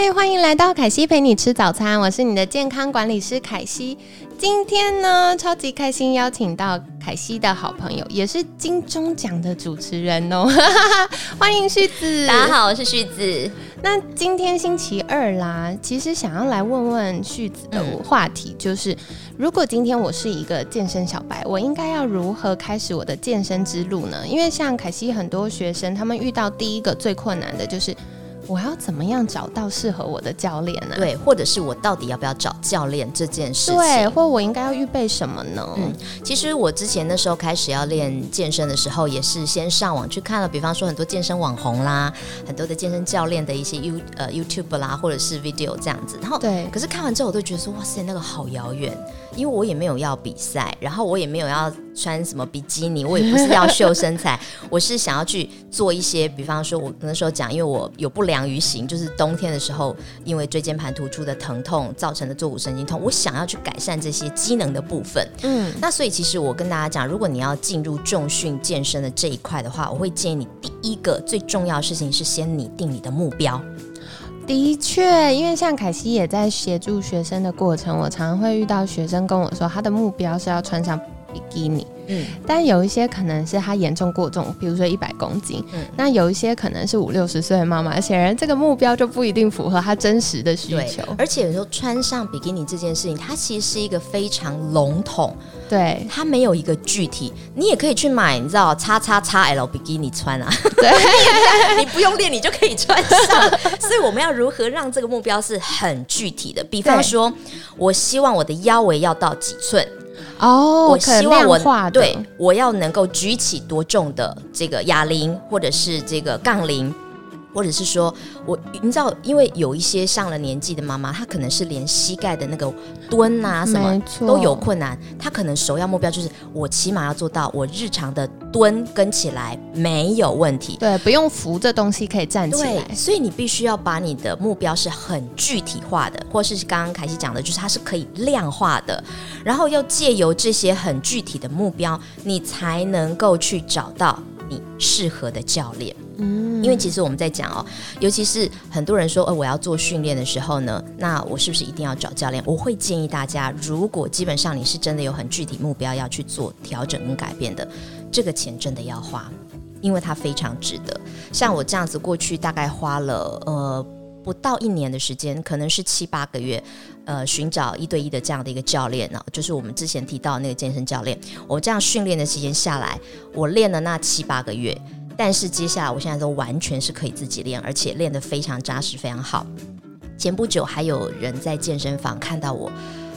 嗨，欢迎来到凯西陪你吃早餐，我是你的健康管理师凯西。今天呢，超级开心邀请到凯西的好朋友，也是金钟奖的主持人哦，欢迎旭子。大家好，我是旭子。那今天星期二啦，其实想要来问问旭子的话题，就是如果今天我是一个健身小白，我应该要如何开始我的健身之路呢？因为像凯西很多学生，他们遇到第一个最困难的就是。我要怎么样找到适合我的教练呢？对，或者是我到底要不要找教练这件事情？对，或我应该要预备什么呢？嗯，其实我之前那时候开始要练健身的时候，也是先上网去看了，比方说很多健身网红啦，很多的健身教练的一些 You 呃 YouTube 啦，或者是 video 这样子。然后，对，可是看完之后，我都觉得说，哇塞，那个好遥远。因为我也没有要比赛，然后我也没有要穿什么比基尼，我也不是要秀身材，我是想要去做一些，比方说，我那时候讲，因为我有不良于行，就是冬天的时候，因为椎间盘突出的疼痛造成的坐骨神经痛，我想要去改善这些机能的部分。嗯，那所以其实我跟大家讲，如果你要进入重训健身的这一块的话，我会建议你第一个最重要的事情是先拟定你的目标。的确，因为像凯西也在协助学生的过程，我常常会遇到学生跟我说，他的目标是要穿上比基尼。嗯，但有一些可能是他严重过重，比如说一百公斤。嗯，那有一些可能是五六十岁的妈妈，显然这个目标就不一定符合她真实的需求。而且有时候穿上比基尼这件事情，它其实是一个非常笼统，对，它没有一个具体。你也可以去买，你知道，叉叉叉 L 比基尼穿啊，对，你不用练，你就可以穿上。所以我们要如何让这个目标是很具体的？比方说，我希望我的腰围要到几寸。哦，我希望我对我要能够举起多重的这个哑铃，或者是这个杠铃。或者是说，我你知道，因为有一些上了年纪的妈妈，她可能是连膝盖的那个蹲啊什么都有困难，她可能首要目标就是我起码要做到我日常的蹲跟起来没有问题，对，不用扶着东西可以站起来。所以你必须要把你的目标是很具体化的，或是刚刚凯西讲的，就是它是可以量化的，然后要借由这些很具体的目标，你才能够去找到你适合的教练。嗯，因为其实我们在讲哦，尤其是很多人说，呃，我要做训练的时候呢，那我是不是一定要找教练？我会建议大家，如果基本上你是真的有很具体目标要去做调整跟改变的，这个钱真的要花，因为它非常值得。像我这样子过去大概花了呃不到一年的时间，可能是七八个月，呃，寻找一对一的这样的一个教练呢，就是我们之前提到那个健身教练。我这样训练的时间下来，我练了那七八个月。但是接下来，我现在都完全是可以自己练，而且练得非常扎实，非常好。前不久还有人在健身房看到我，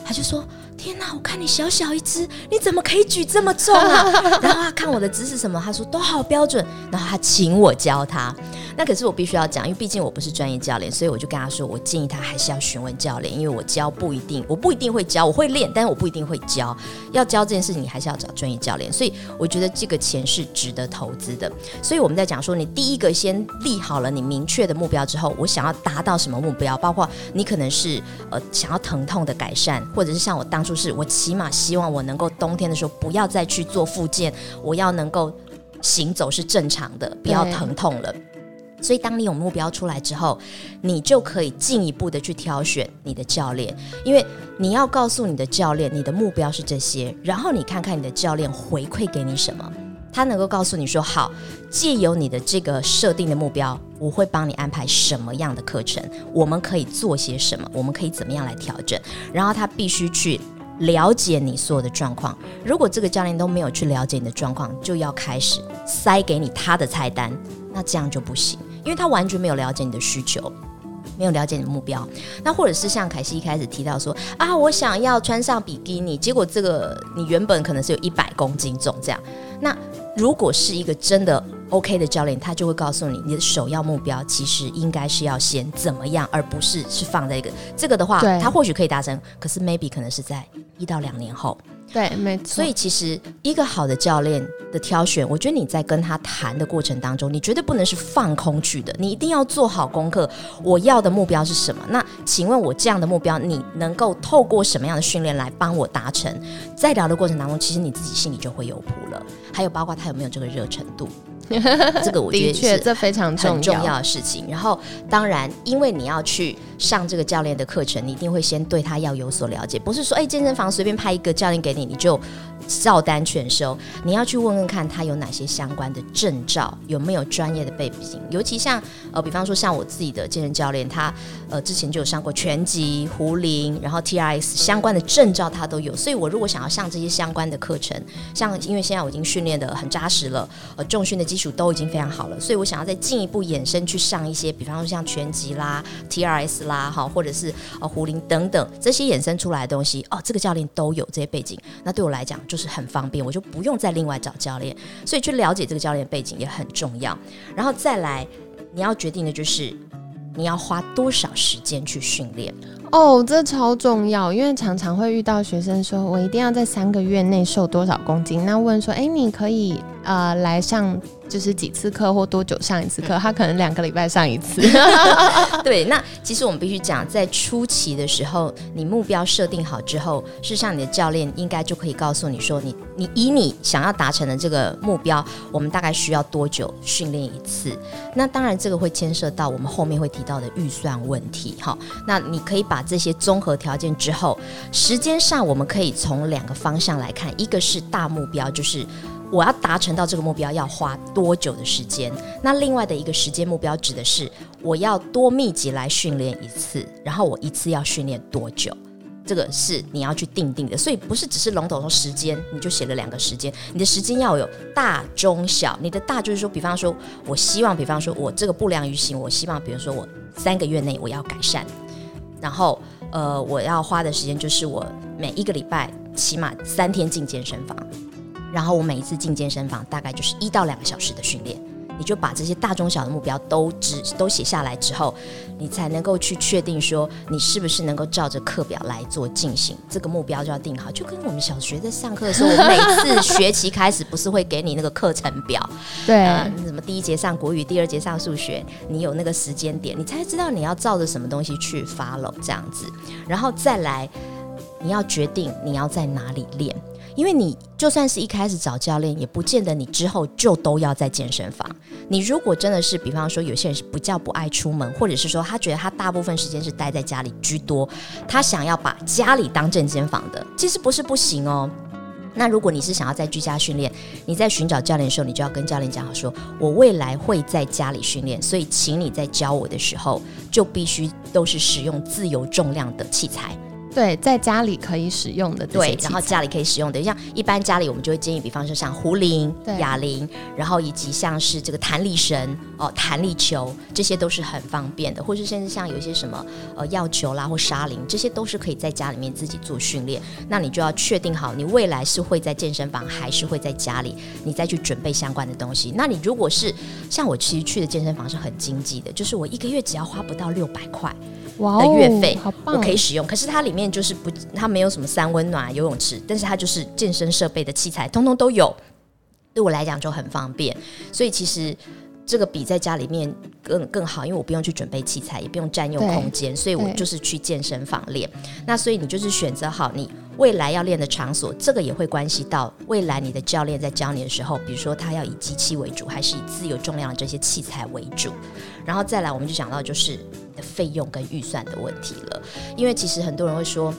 他就说。天哪！我看你小小一只，你怎么可以举这么重啊？然后他看我的姿势什么，他说都好标准。然后他请我教他。那可是我必须要讲，因为毕竟我不是专业教练，所以我就跟他说，我建议他还是要询问教练，因为我教不一定，我不一定会教，我会练，但是我不一定会教。要教这件事情，你还是要找专业教练。所以我觉得这个钱是值得投资的。所以我们在讲说，你第一个先立好了你明确的目标之后，我想要达到什么目标？包括你可能是呃想要疼痛的改善，或者是像我当初。就是我起码希望我能够冬天的时候不要再去做复健，我要能够行走是正常的，不要疼痛了。所以当你有目标出来之后，你就可以进一步的去挑选你的教练，因为你要告诉你的教练你的目标是这些，然后你看看你的教练回馈给你什么。他能够告诉你说：“好，借由你的这个设定的目标，我会帮你安排什么样的课程，我们可以做些什么，我们可以怎么样来调整。然后他必须去了解你所有的状况。如果这个教练都没有去了解你的状况，就要开始塞给你他的菜单，那这样就不行，因为他完全没有了解你的需求，没有了解你的目标。那或者是像凯西一开始提到说啊，我想要穿上比基尼，结果这个你原本可能是有一百公斤重这样，那。如果是一个真的 OK 的教练，他就会告诉你，你的首要目标其实应该是要先怎么样，而不是是放在一个这个的话，他或许可以达成，可是 maybe 可能是在一到两年后。对，没错。所以其实一个好的教练的挑选，我觉得你在跟他谈的过程当中，你绝对不能是放空去的，你一定要做好功课。我要的目标是什么？那请问我这样的目标，你能够透过什么样的训练来帮我达成？在聊的过程当中，其实你自己心里就会有谱了。还有包括他有没有这个热程度。这个我觉得是这非常很重要的事情。然后，当然，因为你要去上这个教练的课程，你一定会先对他要有所了解，不是说哎，健身房随便派一个教练给你，你就。照单全收，你要去问问看他有哪些相关的证照，有没有专业的背景。尤其像呃，比方说像我自己的健身教练，他呃之前就有上过拳击、壶铃，然后 T R S 相关的证照他都有。所以我如果想要上这些相关的课程，像因为现在我已经训练的很扎实了，呃，重训的基础都已经非常好了，所以我想要再进一步延伸去上一些，比方说像拳击啦、TRS 啦，哈，或者是呃壶铃等等这些衍生出来的东西，哦，这个教练都有这些背景，那对我来讲就是。是很方便，我就不用再另外找教练，所以去了解这个教练背景也很重要。然后再来，你要决定的就是你要花多少时间去训练。哦，这超重要，因为常常会遇到学生说，我一定要在三个月内瘦多少公斤，那问说，哎，你可以呃来上。就是几次课或多久上一次课，他可能两个礼拜上一次。对，那其实我们必须讲，在初期的时候，你目标设定好之后，事实上你的教练应该就可以告诉你说，你你以你想要达成的这个目标，我们大概需要多久训练一次？那当然，这个会牵涉到我们后面会提到的预算问题。好，那你可以把这些综合条件之后，时间上我们可以从两个方向来看，一个是大目标，就是。我要达成到这个目标要花多久的时间？那另外的一个时间目标指的是我要多密集来训练一次，然后我一次要训练多久？这个是你要去定定的。所以不是只是笼统说时间，你就写了两个时间。你的时间要有大、中、小。你的大就是说，比方说，我希望，比方说我这个不良于行，我希望，比如说我三个月内我要改善。然后，呃，我要花的时间就是我每一个礼拜起码三天进健身房。然后我每一次进健身房，大概就是一到两个小时的训练。你就把这些大中小的目标都只都写下来之后，你才能够去确定说你是不是能够照着课表来做进行。这个目标就要定好，就跟我们小学在上课的时候，我们每次学期开始不是会给你那个课程表？对，你怎么第一节上国语，第二节上数学，你有那个时间点，你才知道你要照着什么东西去 follow 这样子。然后再来，你要决定你要在哪里练。因为你就算是一开始找教练，也不见得你之后就都要在健身房。你如果真的是，比方说有些人是不叫不爱出门，或者是说他觉得他大部分时间是待在家里居多，他想要把家里当正肩房的，其实不是不行哦。那如果你是想要在居家训练，你在寻找教练的时候，你就要跟教练讲好，说我未来会在家里训练，所以请你在教我的时候，就必须都是使用自由重量的器材。对，在家里可以使用的对，然后家里可以使用的，像一般家里我们就会建议，比方说像壶铃、哑铃，然后以及像是这个弹力绳哦、弹力球，这些都是很方便的，或是甚至像有一些什么呃药球啦或沙铃，这些都是可以在家里面自己做训练。那你就要确定好，你未来是会在健身房还是会在家里，你再去准备相关的东西。那你如果是像我其实去的健身房是很经济的，就是我一个月只要花不到六百块。的月费，我可以使用。可是它里面就是不，它没有什么三温暖、游泳池，但是它就是健身设备的器材，通通都有。对我来讲就很方便，所以其实这个比在家里面更更好，因为我不用去准备器材，也不用占用空间，所以我就是去健身房练。那所以你就是选择好你未来要练的场所，这个也会关系到未来你的教练在教你的时候，比如说他要以机器为主，还是以自由重量的这些器材为主。然后再来，我们就讲到就是。费用跟预算的问题了，因为其实很多人会说，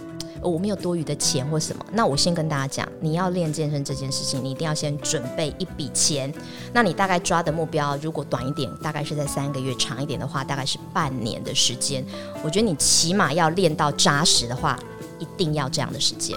我没有多余的钱或什么。那我先跟大家讲，你要练健身这件事情，你一定要先准备一笔钱。那你大概抓的目标，如果短一点，大概是在三个月；长一点的话，大概是半年的时间。我觉得你起码要练到扎实的话，一定要这样的时间。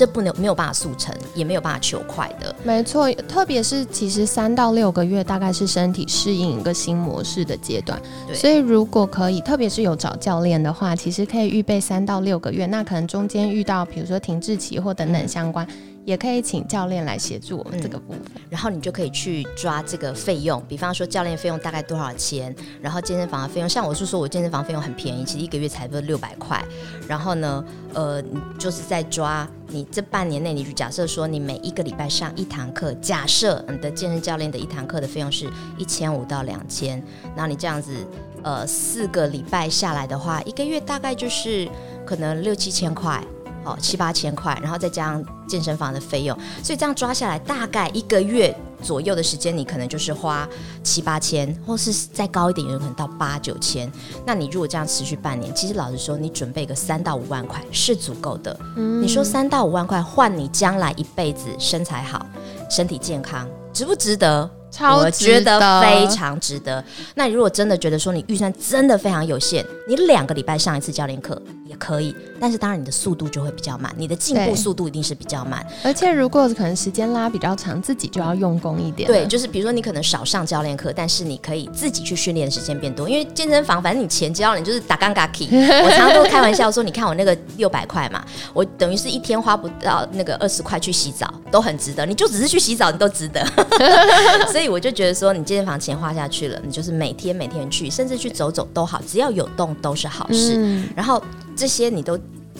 这不能没有办法速成，也没有办法求快的。没错，特别是其实三到六个月大概是身体适应一个新模式的阶段。所以如果可以，特别是有找教练的话，其实可以预备三到六个月。那可能中间遇到比如说停滞期或等等相关。也可以请教练来协助我们这个部分。然后你就可以去抓这个费用，比方说教练费用大概多少钱，然后健身房的费用，像我是说我健身房费用很便宜，其实一个月才不六百块。然后呢，呃，你就是在抓你这半年内，你就假设说你每一个礼拜上一堂课，假设你的健身教练的一堂课的费用是一千五到两千，然后你这样子，呃，四个礼拜下来的话，一个月大概就是可能六七千块。哦，七八千块，然后再加上健身房的费用，所以这样抓下来，大概一个月左右的时间，你可能就是花七八千，或是再高一点，有可能到八九千。那你如果这样持续半年，其实老实说，你准备个三到五万块是足够的。你说三到五万块换你将来一辈子身材好、身体健康，值不值得？我觉得非常值得。那你如果真的觉得说你预算真的非常有限，你两个礼拜上一次教练课也可以。但是当然你的速度就会比较慢，你的进步速度一定是比较慢。而且如果可能时间拉比较长，自己就要用功一点。对，就是比如说你可能少上教练课，但是你可以自己去训练的时间变多。因为健身房反正你钱交了，你就是打杠嘎 key。我常常都开玩笑说，你看我那个六百块嘛，我等于是一天花不到那个二十块去洗澡，都很值得。你就只是去洗澡，你都值得。所以我就觉得说，你健身房钱花下去了，你就是每天每天去，甚至去走走都好，只要有动都是好事。然后这些你都。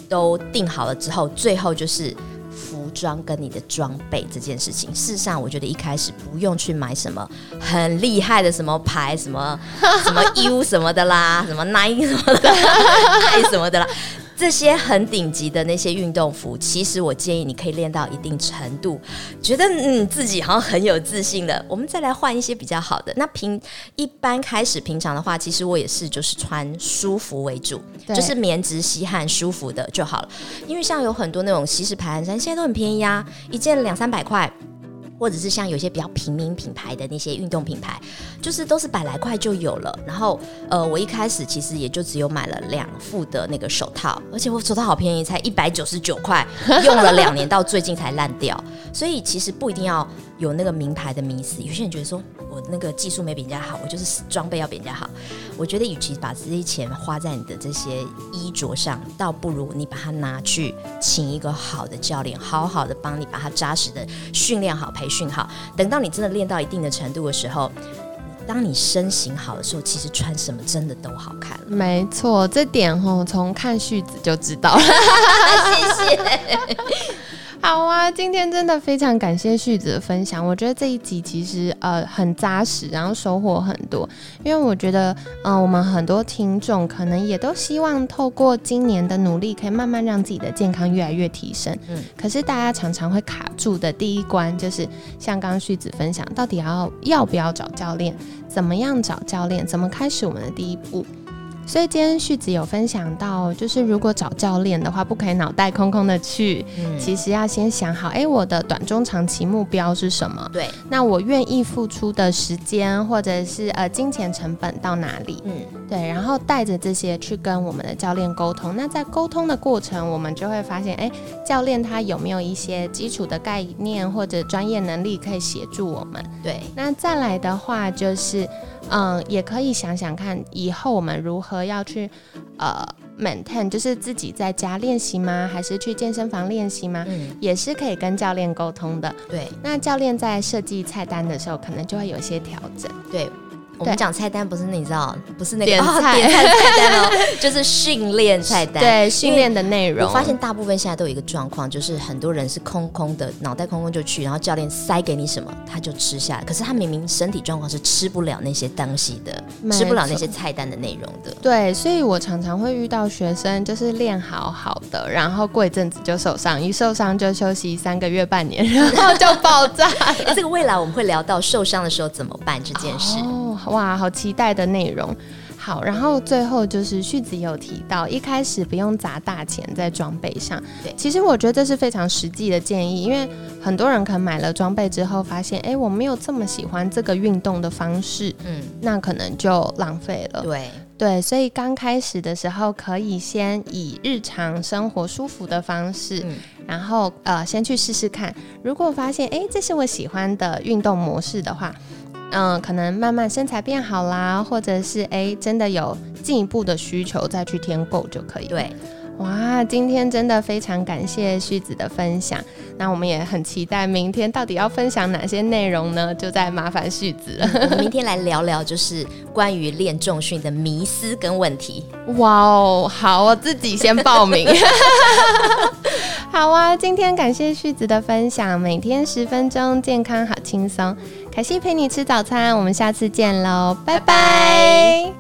都定好了之后，最后就是服装跟你的装备这件事情。事实上，我觉得一开始不用去买什么很厉害的什么牌，什么什么 U 什么的啦，什么 Nike 什么的，爱什么的啦。这些很顶级的那些运动服，其实我建议你可以练到一定程度，觉得嗯自己好像很有自信的，我们再来换一些比较好的。那平一般开始平常的话，其实我也是就是穿舒服为主，就是棉质吸汗舒服的就好了。因为像有很多那种吸式排汗衫，现在都很便宜啊，一件两三百块。或者是像有些比较平民品牌的那些运动品牌，就是都是百来块就有了。然后，呃，我一开始其实也就只有买了两副的那个手套，而且我手套好便宜，才一百九十九块，用了两年，到最近才烂掉。所以其实不一定要有那个名牌的迷思。有些人觉得说我那个技术没比人家好，我就是装备要比人家好。我觉得与其把这些钱花在你的这些衣着上，倒不如你把它拿去请一个好的教练，好好的帮你把它扎实的训练好、培。训好，等到你真的练到一定的程度的时候，当你身形好的时候，其实穿什么真的都好看了。没错，这点吼从看序子就知道了。谢谢。好啊，今天真的非常感谢旭子的分享。我觉得这一集其实呃很扎实，然后收获很多。因为我觉得，嗯，我们很多听众可能也都希望透过今年的努力，可以慢慢让自己的健康越来越提升。嗯，可是大家常常会卡住的第一关，就是像刚刚旭子分享，到底要要不要找教练？怎么样找教练？怎么开始我们的第一步？所以今天旭子有分享到，就是如果找教练的话，不可以脑袋空空的去，其实要先想好，哎，我的短中长期目标是什么？对，那我愿意付出的时间或者是呃金钱成本到哪里？嗯，对，然后带着这些去跟我们的教练沟通。那在沟通的过程，我们就会发现，哎，教练他有没有一些基础的概念或者专业能力可以协助我们？对，那再来的话就是。嗯，也可以想想看，以后我们如何要去呃 maintain，就是自己在家练习吗？还是去健身房练习吗？嗯，也是可以跟教练沟通的。对，那教练在设计菜单的时候，可能就会有一些调整。对。我们讲菜单不是你知道，不是那个点菜点菜菜单哦，就是训练菜单。对，训练的内容。我发现大部分现在都有一个状况，就是很多人是空空的，脑袋空空就去，然后教练塞给你什么他就吃下来，可是他明明身体状况是吃不了那些东西的，吃不了那些菜单的内容的。对，所以我常常会遇到学生就是练好好的，然后过一阵子就受伤，一受伤就休息三个月半年，然后就爆炸。这个未来我们会聊到受伤的时候怎么办这件事。哇，好期待的内容。好，然后最后就是旭子有提到，一开始不用砸大钱在装备上。对，其实我觉得这是非常实际的建议，因为很多人可能买了装备之后，发现哎，我没有这么喜欢这个运动的方式，嗯，那可能就浪费了。对对，所以刚开始的时候，可以先以日常生活舒服的方式，然后呃，先去试试看。如果发现哎，这是我喜欢的运动模式的话。嗯，可能慢慢身材变好啦，或者是哎，真的有进一步的需求再去添购就可以。对，哇，今天真的非常感谢旭子的分享。那我们也很期待明天到底要分享哪些内容呢？就在麻烦旭子了。我们明天来聊聊，就是关于练重训的迷思跟问题。哇哦，好，我自己先报名。好啊，今天感谢旭子的分享，每天十分钟，健康好轻松。凯西陪你吃早餐，我们下次见喽，拜拜。